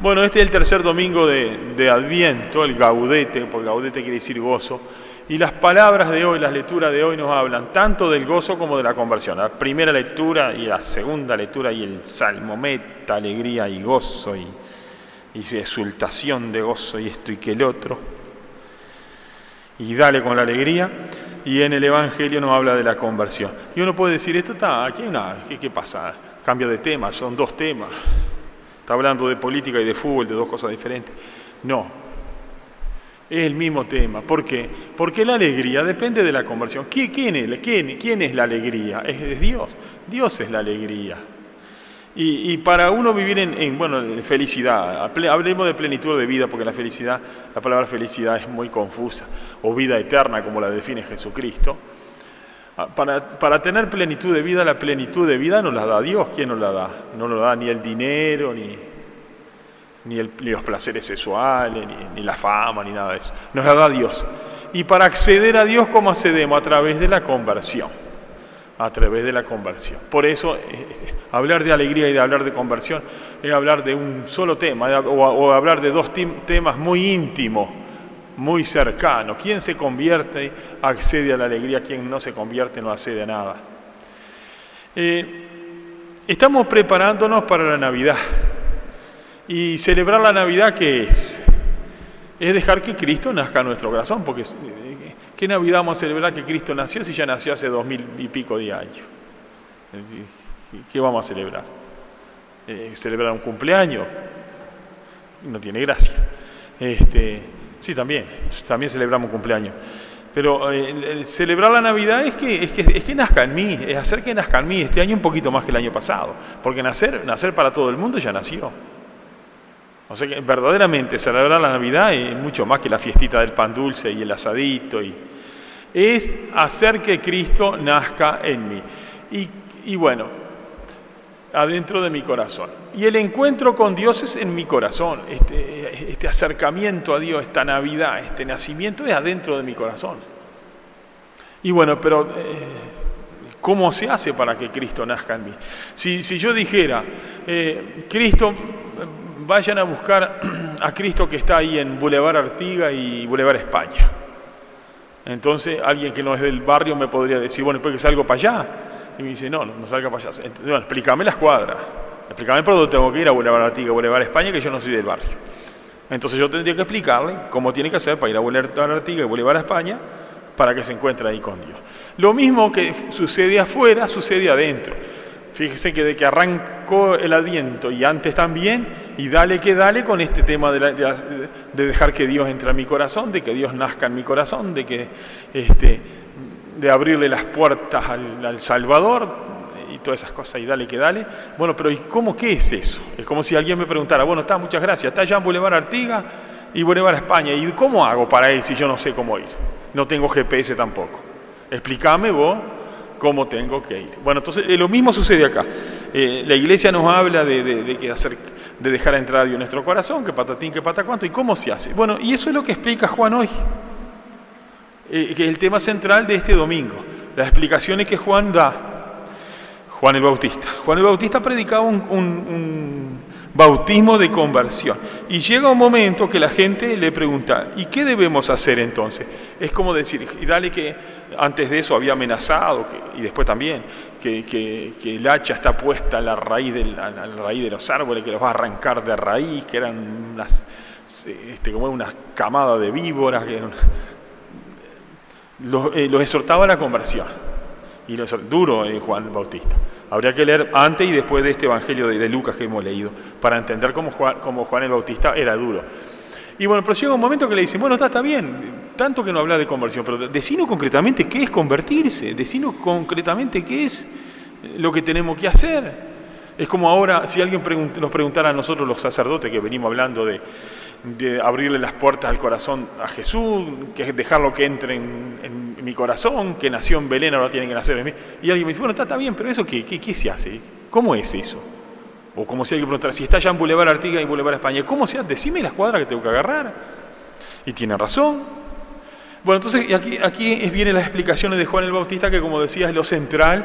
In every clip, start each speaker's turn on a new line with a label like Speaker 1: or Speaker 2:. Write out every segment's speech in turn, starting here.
Speaker 1: Bueno, este es el tercer domingo de, Adviento, el gaudete, porque gaudete quiere decir gozo. Y las palabras de hoy, las lecturas de hoy nos hablan tanto del gozo como de la conversión. La primera lectura y la segunda lectura y el salmo, meta, alegría y gozo y, y exultación de gozo y esto y que el otro. Y dale con la alegría. Y en el Evangelio nos habla de la conversión. Y uno puede decir, esto está, aquí hay ¿qué, qué pasa? Cambio de tema, son dos temas. Está hablando de política y de fútbol, de dos cosas diferentes. No, es el mismo tema. ¿Por qué? Porque la alegría depende de la conversión. ¿Quién es, quién, quién es la alegría? Es Dios. Dios es la alegría. Y, para uno vivir en, bueno, felicidad, hablemos de plenitud de vida, porque la felicidad, la palabra felicidad es muy confusa, o vida eterna, como la define Jesucristo. Ah, para, tener plenitud de vida, la plenitud de vida nos la da Dios. ¿Quién nos la da? No nos da ni el dinero, ni, ni, los placeres sexuales, ni, la fama, ni nada de eso. Nos la da Dios. Y para acceder a Dios, ¿cómo accedemos? A través de la conversión. A través de la conversión. Por eso, eh, eh, hablar de alegría y de hablar de conversión es hablar de un solo tema, o, o hablar de dos temas muy íntimos muy cercano. Quien se convierte accede a la alegría, quien no se convierte no accede a nada. Eh, estamos preparándonos para la Navidad. Y celebrar la Navidad, ¿qué es? Es dejar que Cristo nazca en nuestro corazón, porque eh, ¿qué Navidad vamos a celebrar que Cristo nació si ya nació hace dos mil y pico de años? ¿Qué vamos a celebrar? Eh, ¿Celebrar un cumpleaños? No tiene gracia. Este, Sí, también, también celebramos cumpleaños. Pero eh, celebrar la Navidad es que, es, que, es que nazca en mí, es hacer que nazca en mí este año un poquito más que el año pasado. Porque nacer, nacer para todo el mundo ya nació. O sea que verdaderamente celebrar la Navidad es mucho más que la fiestita del pan dulce y el asadito. Y, es hacer que Cristo nazca en mí. Y, y bueno, adentro de mi corazón. Y el encuentro con Dios es en mi corazón, este, este acercamiento a Dios, esta Navidad, este nacimiento es adentro de mi corazón. Y bueno, pero eh, ¿cómo se hace para que Cristo nazca en mí? Si, yo dijera, eh, Cristo, vayan a buscar a Cristo que está ahí en Boulevard Artiga y Boulevard España. Entonces alguien que no es del barrio me podría decir, bueno, pues que salgo para allá. Y me dice, no, no, salga para allá. explícame las cuadras. Explícame por dónde tengo que ir a Boulevard Artiga, Boulevard España, que yo no soy del barrio. Entonces yo tendría que explicarle cómo tiene que hacer para ir a Boulevard Artiga y Boulevard España para que se encuentre ahí con Dios. Lo mismo que sucede afuera, sucede adentro. Fíjese que de que arrancó el adviento y antes también, y dale que dale con este tema de, de, dejar que Dios entre a mi corazón, de que Dios nazca en mi corazón, de que este, de abrirle las puertas al, Salvador y todas esas cosas y dale que dale. Bueno, pero ¿y cómo qué es eso? Es como si alguien me preguntara, bueno, está, muchas gracias, está allá en Boulevard Artiga y Boulevard España, ¿y cómo hago para ir si yo no sé cómo ir? No tengo GPS tampoco. Explícame vos cómo tengo que ir. Bueno, entonces eh, lo mismo sucede acá. Eh, la iglesia nos habla de, que hacer, de dejar entrar a Dios en nuestro corazón, que patatín, que pata cuánto, y cómo se hace. Bueno, y eso es lo que explica Juan hoy. Eh, que el tema central de este domingo, las explicaciones que Juan da, Juan el Bautista. Juan el Bautista predicaba un, bautismo de conversión. Y llega un momento que la gente le pregunta, ¿y qué debemos hacer entonces? Es como decir, y dale que antes de eso había amenazado, y después también, que, el hacha está puesta a la, raíz de, la, raíz de los árboles, que los va a arrancar de raíz, que eran unas, este, como una camada de víboras, que eh, los, exhortaba a la conversión. Y lo duro eh, Juan Bautista. Habría que leer antes y después de este Evangelio de, Lucas que hemos leído, para entender cómo Juan, Juan el Bautista era duro. Y bueno, pero llega un momento que le dicen, bueno, está, está bien, tanto que no habla de conversión, pero decino concretamente qué es convertirse, decino concretamente qué es lo que tenemos que hacer. Es como ahora, si alguien nos preguntara a nosotros los sacerdotes que venimos hablando de, abrirle las puertas al corazón a Jesús, que dejarlo que entre en, mi corazón, que nació en Belén, ahora tiene que nacer en mí. Y alguien me dice, bueno, está, bien, pero ¿eso qué, qué, se hace? ¿Cómo es eso? O como si alguien preguntara, si está ya en Boulevard Artigas y Boulevard España, ¿cómo se hace? Decime las cuadras que tengo que agarrar. Y tiene razón. Bueno, entonces aquí, aquí vienen las explicaciones de Juan el Bautista, que como decía es lo central,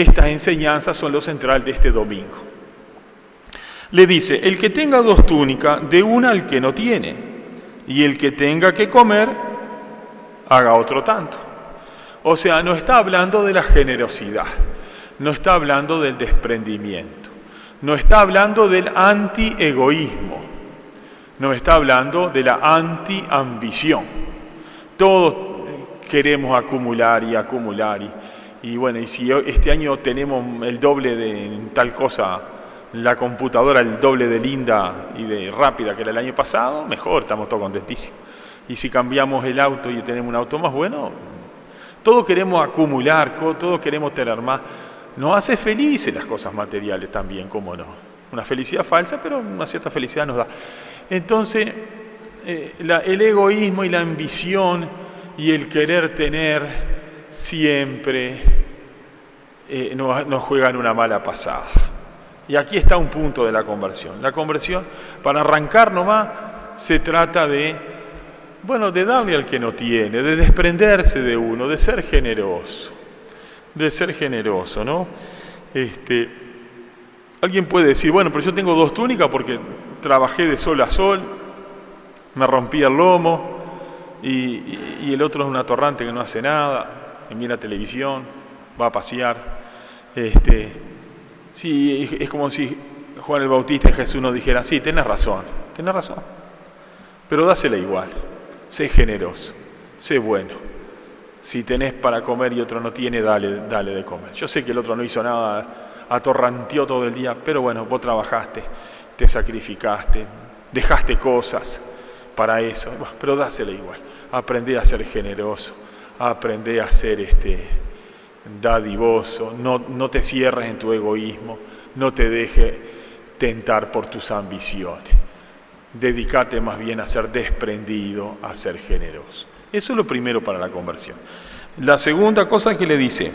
Speaker 1: estas enseñanzas son lo central de este domingo. Le dice, el que tenga dos túnicas, de una al que no tiene, y el que tenga que comer, haga otro tanto. O sea, no está hablando de la generosidad, no está hablando del desprendimiento, no está hablando del anti-egoísmo, no está hablando de la anti-ambición. Todos queremos acumular y acumular. Y, y, bueno, y si este año tenemos el doble de tal cosa, la computadora el doble de linda y de rápida que era el año pasado, mejor, estamos todos contentísimos. Y si cambiamos el auto y tenemos un auto más bueno, todos queremos acumular, todos queremos tener más. Nos hace felices las cosas materiales también, cómo no. Una felicidad falsa, pero una cierta felicidad nos da. Entonces, eh, el egoísmo y la ambición y el querer tener siempre eh, nos, juegan una mala pasada. Y aquí está un punto de la conversión. La conversión, para arrancar nomás, se trata de, bueno, de darle al que no tiene, de desprenderse de uno, de ser generoso, de ser generoso, ¿no? Este, alguien puede decir, bueno, pero yo tengo dos túnicas porque trabajé de sol a sol, me rompí el lomo y, el otro es un atorrante que no hace nada, mira televisión, va a pasear. Este, Sí, es como si Juan el Bautista y Jesús nos dijeran, sí, tenés razón, tenés razón, pero dásela igual, sé generoso, sé bueno. Si tenés para comer y otro no tiene, dale, dale de comer. Yo sé que el otro no hizo nada, atorranteó todo el día, pero bueno, vos trabajaste, te sacrificaste, dejaste cosas para eso, pero dásela igual. Aprendé a ser generoso, aprendé a ser este, dadivoso, no, no te cierres en tu egoísmo, no te deje tentar por tus ambiciones. Dedícate más bien a ser desprendido, a ser generoso. Eso es lo primero para la conversión. La segunda cosa que le dice,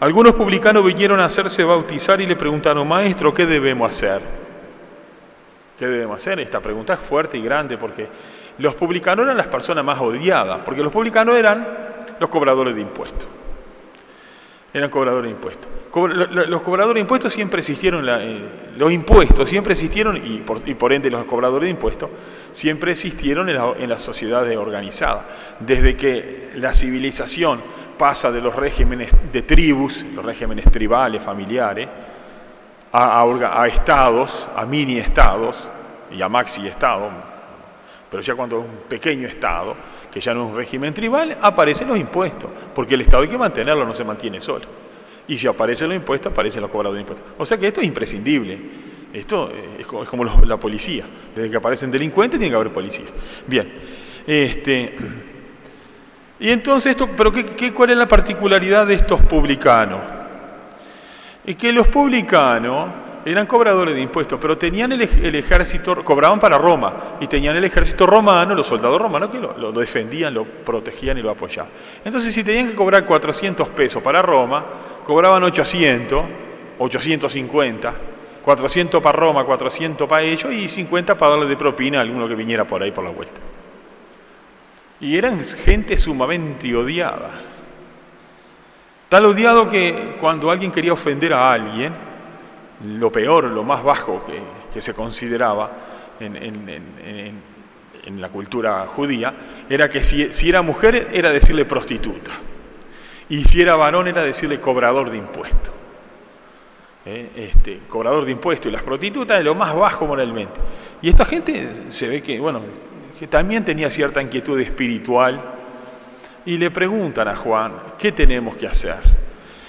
Speaker 1: algunos publicanos vinieron a hacerse bautizar y le preguntaron, maestro, ¿qué debemos hacer? ¿Qué debemos hacer? Esta pregunta es fuerte y grande porque los publicanos eran las personas más odiadas, porque los publicanos eran los cobradores de impuestos eran cobradores de impuestos. Los cobradores de impuestos siempre existieron, eh, los impuestos siempre existieron, y por, ende los cobradores de impuestos, siempre existieron en, las sociedades organizadas. Desde que la civilización pasa de los regímenes de tribus, los regímenes tribales, familiares, a, a estados, a mini estados y a maxi estados, pero ya cuando es un pequeño Estado, que ya no es un régimen tribal, aparecen los impuestos, porque el Estado hay que mantenerlo, no se mantiene solo. Y si aparecen los impuestos, aparecen los cobradores de impuestos. O sea que esto es imprescindible. Esto es como la policía. Desde que aparecen delincuentes tiene que haber policía. Bien. Este, y entonces, esto, ¿pero qué, cuál es la particularidad de estos publicanos? Que los publicanos eran cobradores de impuestos, pero tenían el, ejército, cobraban para Roma, y tenían el ejército romano, los soldados romanos que lo, defendían, lo protegían y lo apoyaban. Entonces, si tenían que cobrar 400 pesos para Roma, cobraban 800, 850, 400 para Roma, 400 para ellos, y 50 para darle de propina a alguno que viniera por ahí por la vuelta. Y eran gente sumamente odiada. Tal odiado que cuando alguien quería ofender a alguien, lo peor, lo más bajo que, se consideraba en, la cultura judía, era que si, era mujer era decirle prostituta, y si era varón era decirle cobrador de impuestos. ¿Eh? Este, cobrador de impuestos y las prostitutas es lo más bajo moralmente. Y esta gente se ve que, bueno, que también tenía cierta inquietud espiritual y le preguntan a Juan, ¿qué tenemos que hacer?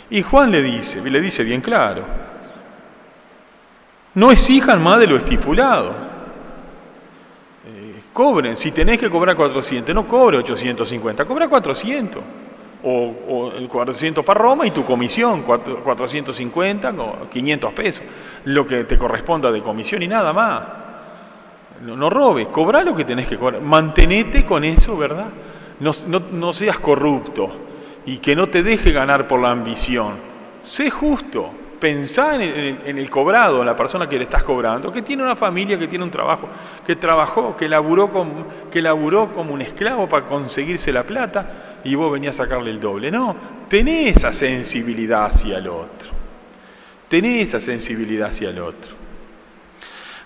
Speaker 1: Y Juan le dice, le dice bien claro, no exijan más de lo estipulado. Eh, cobren, si tenés que cobrar 400, no cobre 850, cobra 400. O, el 400 para Roma y tu comisión, 450 o 500 pesos, lo que te corresponda de comisión y nada más. No, no robes, cobra lo que tenés que cobrar, mantenete con eso, ¿verdad? No, no seas corrupto y que no te deje ganar por la ambición. Sé justo, pensá en el, cobrado, en la persona que le estás cobrando, que tiene una familia, que tiene un trabajo, que trabajó, que laburó, como, que laburó como un esclavo para conseguirse la plata y vos venías a sacarle el doble. No, tenés esa sensibilidad hacia el otro. Tenés esa sensibilidad hacia el otro.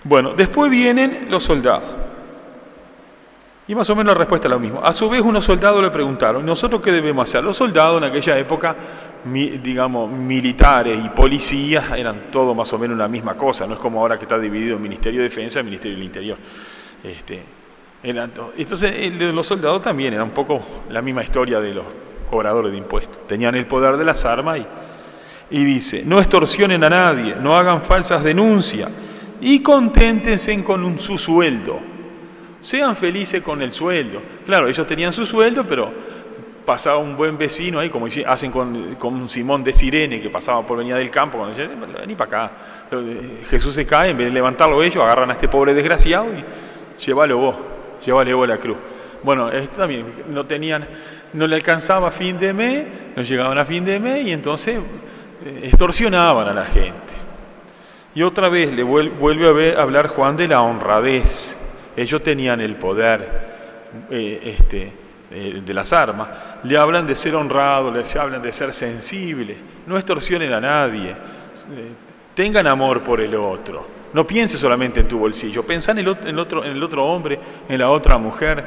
Speaker 1: Bueno, después vienen los soldados. Y más o menos la respuesta es la misma. A su vez, unos soldados le preguntaron, ¿nosotros qué debemos hacer? Los soldados en aquella época, digamos, militares y policías eran todo más o menos la misma cosa, no es como ahora que está dividido el Ministerio de Defensa y el Ministerio del Interior. Este, entonces, los soldados también era un poco la misma historia de los cobradores de impuestos. Tenían el poder de las armas y, y dice, no extorsionen a nadie, no hagan falsas denuncias y conténtense con su sueldo sean felices con el sueldo. Claro, ellos tenían su sueldo, pero pasaba un buen vecino ahí, como hacen con, Simón de Sirene, que pasaba por venía del campo, cuando decían, vení para acá. Jesús se cae, en vez de levantarlo ellos, agarran a este pobre desgraciado y llévalo vos, llévale vos la cruz. Bueno, esto también, no tenían, no le alcanzaba fin de mes, no llegaban a fin de mes y entonces eh, extorsionaban a la gente. Y otra vez le vuelve a, ver, hablar Juan de la honradez ellos tenían el poder eh, este, eh, de las armas, le hablan de ser honrado, les hablan de ser sensible, no extorsionen a nadie, eh, tengan amor por el otro, no piense solamente en tu bolsillo, pensá en el, otro, en el otro hombre, en la otra mujer,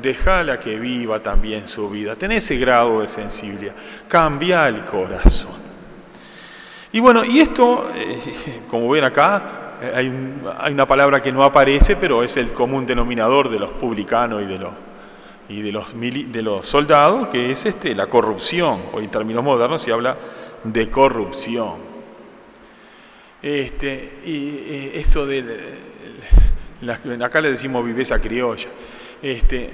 Speaker 1: déjala que viva también su vida, ten ese grado de sensibilidad, cambia el corazón. Y bueno, y esto, como ven acá, eh, hay, una palabra que no aparece, pero es el común denominador de los publicanos y de los, y de los, de los soldados, que es este, la corrupción. Hoy en términos modernos se habla de corrupción. Este, y eso de, acá le decimos viveza criolla. Este,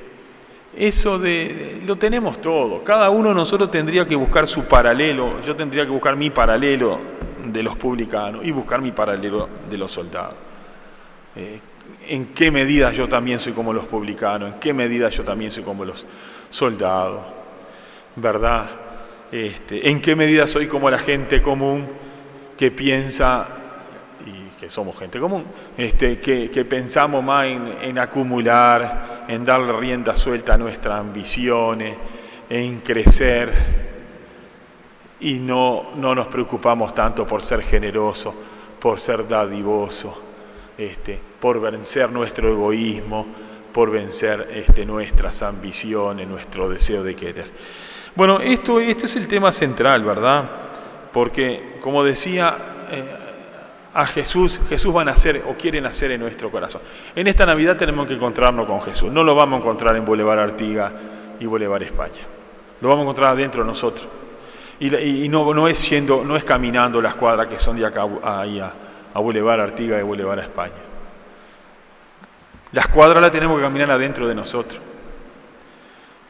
Speaker 1: eso de, lo tenemos todo. Cada uno de nosotros tendría que buscar su paralelo. Yo tendría que buscar mi paralelo de los publicanos y buscar mi paralelo de los soldados. Eh, ¿En qué medida yo también soy como los publicanos? ¿En qué medida yo también soy como los soldados? ¿Verdad? Este, ¿En qué medida soy como la gente común que piensa, y que somos gente común, este, que, pensamos más en, acumular, en darle rienda suelta a nuestras ambiciones, en crecer? Y no, no nos preocupamos tanto por ser generoso, por ser dadivoso, este, por vencer nuestro egoísmo, por vencer este, nuestras ambiciones, nuestro deseo de querer. Bueno, esto, este es el tema central, ¿verdad? Porque, como decía, eh, a Jesús, Jesús va a nacer o quiere nacer en nuestro corazón. En esta Navidad tenemos que encontrarnos con Jesús. No lo vamos a encontrar en Boulevard Artiga y Boulevard España. Lo vamos a encontrar dentro de nosotros. Y, no, no, es siendo, no es caminando las cuadras que son de acá ahí a, a Boulevard Artiga y Boulevard a España. Las cuadras las tenemos que caminar adentro de nosotros.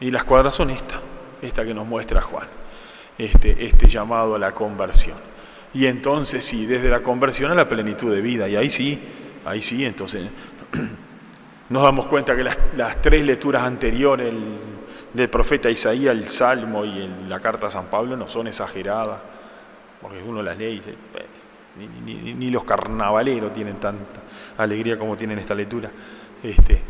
Speaker 1: Y las cuadras son estas, esta que nos muestra Juan, este, este llamado a la conversión. Y entonces sí, desde la conversión a la plenitud de vida. Y ahí sí, ahí sí, entonces nos damos cuenta que las, las tres lecturas anteriores, el, del profeta Isaías, el Salmo y la carta a San Pablo no son exageradas, porque uno las lee y ni, los carnavaleros tienen tanta alegría como tienen esta lectura. Este,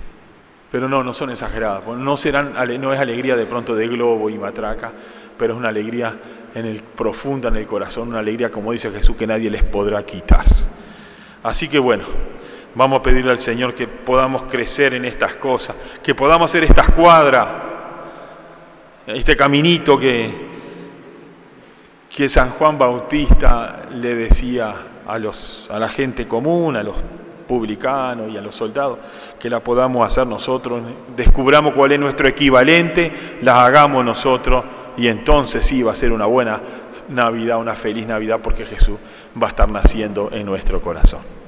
Speaker 1: pero no, no son exageradas, no, serán, no es alegría de pronto de globo y matraca, pero es una alegría en el, profunda en el corazón, una alegría, como dice Jesús, que nadie les podrá quitar. Así que bueno, vamos a pedirle al Señor que podamos crecer en estas cosas, que podamos hacer estas cuadras este caminito que, que San Juan Bautista le decía a, los, a la gente común, a los publicanos y a los soldados, que la podamos hacer nosotros, descubramos cuál es nuestro equivalente, la hagamos nosotros y entonces sí va a ser una buena Navidad, una feliz Navidad porque Jesús va a estar naciendo en nuestro corazón.